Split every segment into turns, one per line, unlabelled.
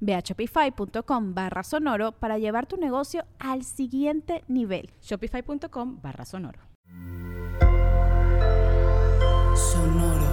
Ve a shopify.com barra sonoro para llevar tu negocio al siguiente nivel.
Shopify.com barra sonoro.
Sonoro.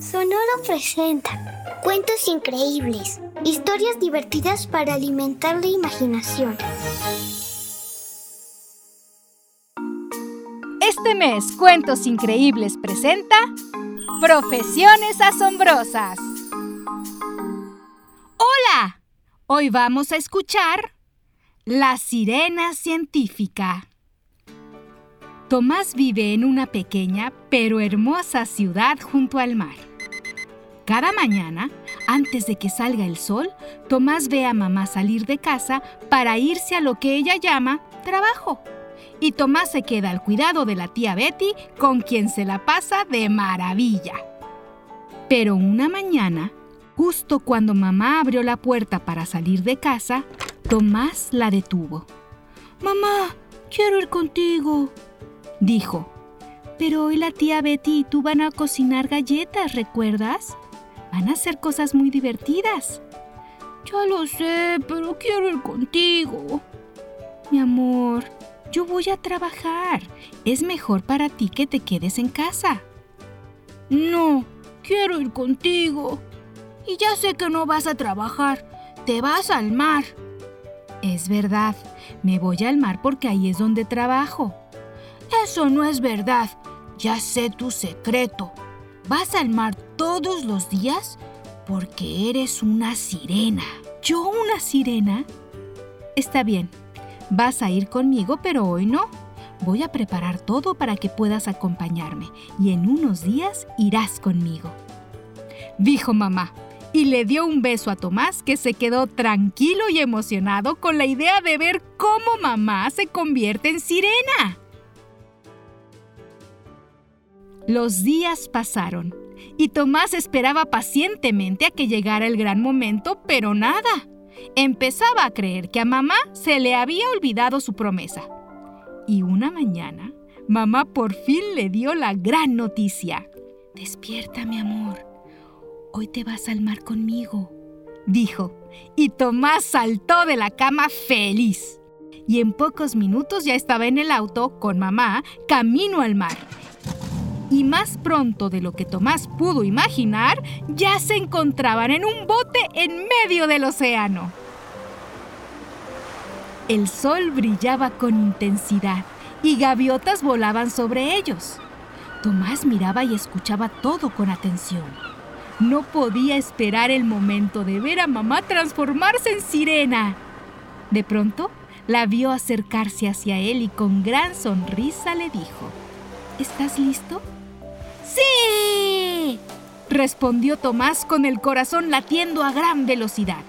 Sonoro presenta cuentos increíbles, historias divertidas para alimentar la imaginación.
Este mes, Cuentos Increíbles presenta Profesiones Asombrosas. Hoy vamos a escuchar La Sirena Científica. Tomás vive en una pequeña pero hermosa ciudad junto al mar. Cada mañana, antes de que salga el sol, Tomás ve a mamá salir de casa para irse a lo que ella llama trabajo. Y Tomás se queda al cuidado de la tía Betty, con quien se la pasa de maravilla. Pero una mañana, Justo cuando mamá abrió la puerta para salir de casa, Tomás la detuvo. Mamá, quiero ir contigo, dijo. Pero hoy la tía Betty y tú van a cocinar galletas, ¿recuerdas? Van a ser cosas muy divertidas. Ya lo sé, pero quiero ir contigo. Mi amor, yo voy a trabajar. Es mejor para ti que te quedes en casa. No, quiero ir contigo. Y ya sé que no vas a trabajar, te vas al mar. Es verdad, me voy al mar porque ahí es donde trabajo. Eso no es verdad, ya sé tu secreto. ¿Vas al mar todos los días? Porque eres una sirena. ¿Yo una sirena? Está bien, vas a ir conmigo, pero hoy no. Voy a preparar todo para que puedas acompañarme y en unos días irás conmigo. Dijo mamá, y le dio un beso a Tomás que se quedó tranquilo y emocionado con la idea de ver cómo mamá se convierte en sirena. Los días pasaron y Tomás esperaba pacientemente a que llegara el gran momento, pero nada. Empezaba a creer que a mamá se le había olvidado su promesa. Y una mañana, mamá por fin le dio la gran noticia. Despierta, mi amor hoy te vas al mar conmigo, dijo, y Tomás saltó de la cama feliz. Y en pocos minutos ya estaba en el auto con mamá, camino al mar. Y más pronto de lo que Tomás pudo imaginar, ya se encontraban en un bote en medio del océano. El sol brillaba con intensidad y gaviotas volaban sobre ellos. Tomás miraba y escuchaba todo con atención. No podía esperar el momento de ver a mamá transformarse en sirena. De pronto, la vio acercarse hacia él y con gran sonrisa le dijo, ¿Estás listo? ¡Sí! respondió Tomás con el corazón latiendo a gran velocidad.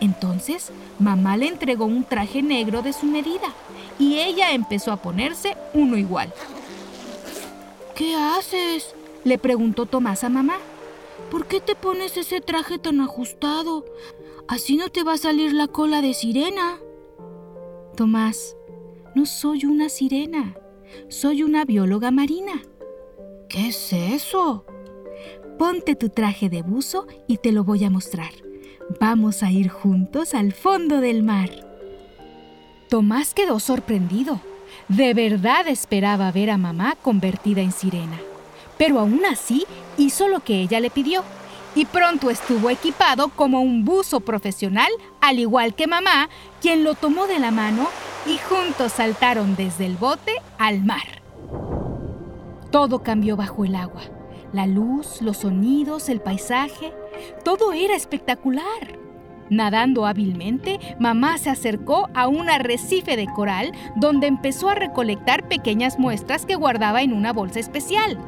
Entonces, mamá le entregó un traje negro de su medida y ella empezó a ponerse uno igual. ¿Qué haces? le preguntó Tomás a mamá. ¿Por qué te pones ese traje tan ajustado? Así no te va a salir la cola de sirena. Tomás, no soy una sirena, soy una bióloga marina. ¿Qué es eso? Ponte tu traje de buzo y te lo voy a mostrar. Vamos a ir juntos al fondo del mar. Tomás quedó sorprendido. De verdad esperaba ver a mamá convertida en sirena pero aún así hizo lo que ella le pidió y pronto estuvo equipado como un buzo profesional, al igual que mamá, quien lo tomó de la mano y juntos saltaron desde el bote al mar. Todo cambió bajo el agua. La luz, los sonidos, el paisaje, todo era espectacular. Nadando hábilmente, mamá se acercó a un arrecife de coral donde empezó a recolectar pequeñas muestras que guardaba en una bolsa especial.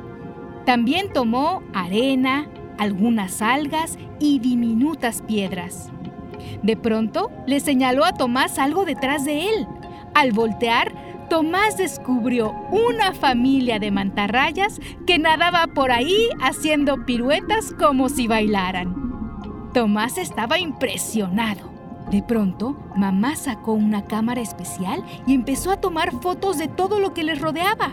También tomó arena, algunas algas y diminutas piedras. De pronto le señaló a Tomás algo detrás de él. Al voltear, Tomás descubrió una familia de mantarrayas que nadaba por ahí haciendo piruetas como si bailaran. Tomás estaba impresionado. De pronto, mamá sacó una cámara especial y empezó a tomar fotos de todo lo que les rodeaba.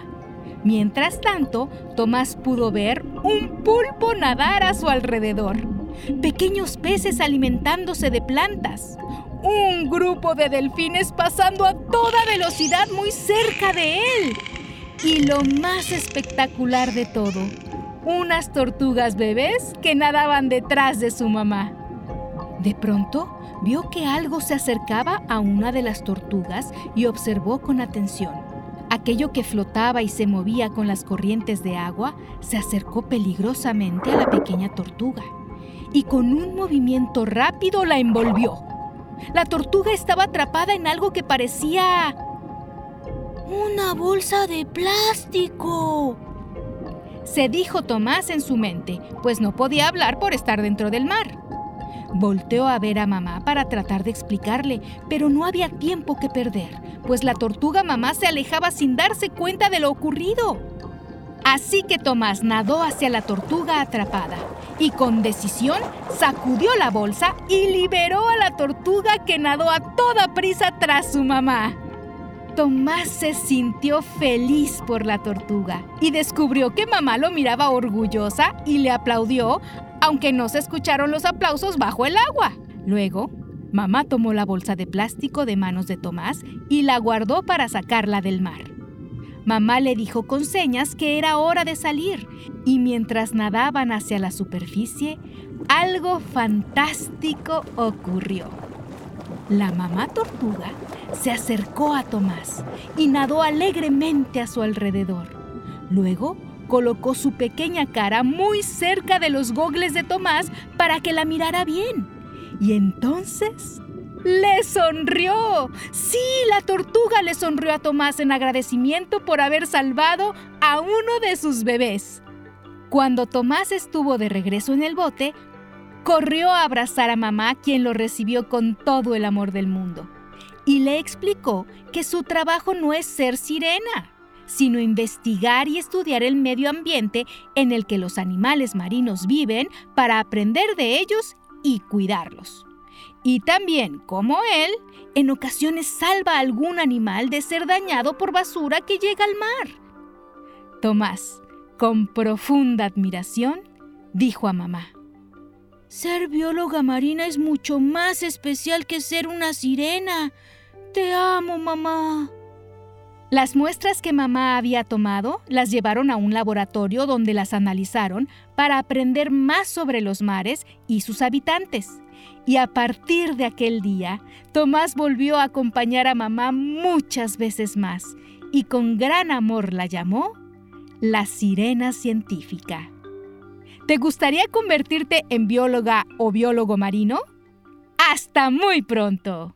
Mientras tanto, Tomás pudo ver un pulpo nadar a su alrededor, pequeños peces alimentándose de plantas, un grupo de delfines pasando a toda velocidad muy cerca de él. Y lo más espectacular de todo, unas tortugas bebés que nadaban detrás de su mamá. De pronto, vio que algo se acercaba a una de las tortugas y observó con atención. Aquello que flotaba y se movía con las corrientes de agua se acercó peligrosamente a la pequeña tortuga y con un movimiento rápido la envolvió. La tortuga estaba atrapada en algo que parecía... ¡Una bolsa de plástico! se dijo Tomás en su mente, pues no podía hablar por estar dentro del mar. Volteó a ver a mamá para tratar de explicarle, pero no había tiempo que perder, pues la tortuga mamá se alejaba sin darse cuenta de lo ocurrido. Así que Tomás nadó hacia la tortuga atrapada y con decisión sacudió la bolsa y liberó a la tortuga que nadó a toda prisa tras su mamá. Tomás se sintió feliz por la tortuga y descubrió que mamá lo miraba orgullosa y le aplaudió, aunque no se escucharon los aplausos bajo el agua. Luego, mamá tomó la bolsa de plástico de manos de Tomás y la guardó para sacarla del mar. Mamá le dijo con señas que era hora de salir y mientras nadaban hacia la superficie, algo fantástico ocurrió. La mamá tortuga se acercó a Tomás y nadó alegremente a su alrededor. Luego colocó su pequeña cara muy cerca de los gogles de Tomás para que la mirara bien. Y entonces le sonrió. Sí, la tortuga le sonrió a Tomás en agradecimiento por haber salvado a uno de sus bebés. Cuando Tomás estuvo de regreso en el bote, corrió a abrazar a mamá, quien lo recibió con todo el amor del mundo, y le explicó que su trabajo no es ser sirena, sino investigar y estudiar el medio ambiente en el que los animales marinos viven para aprender de ellos y cuidarlos. Y también, como él, en ocasiones salva a algún animal de ser dañado por basura que llega al mar. Tomás, con profunda admiración, dijo a mamá, ser bióloga marina es mucho más especial que ser una sirena. Te amo, mamá. Las muestras que mamá había tomado las llevaron a un laboratorio donde las analizaron para aprender más sobre los mares y sus habitantes. Y a partir de aquel día, Tomás volvió a acompañar a mamá muchas veces más y con gran amor la llamó la sirena científica. ¿Te gustaría convertirte en bióloga o biólogo marino? ¡Hasta muy pronto!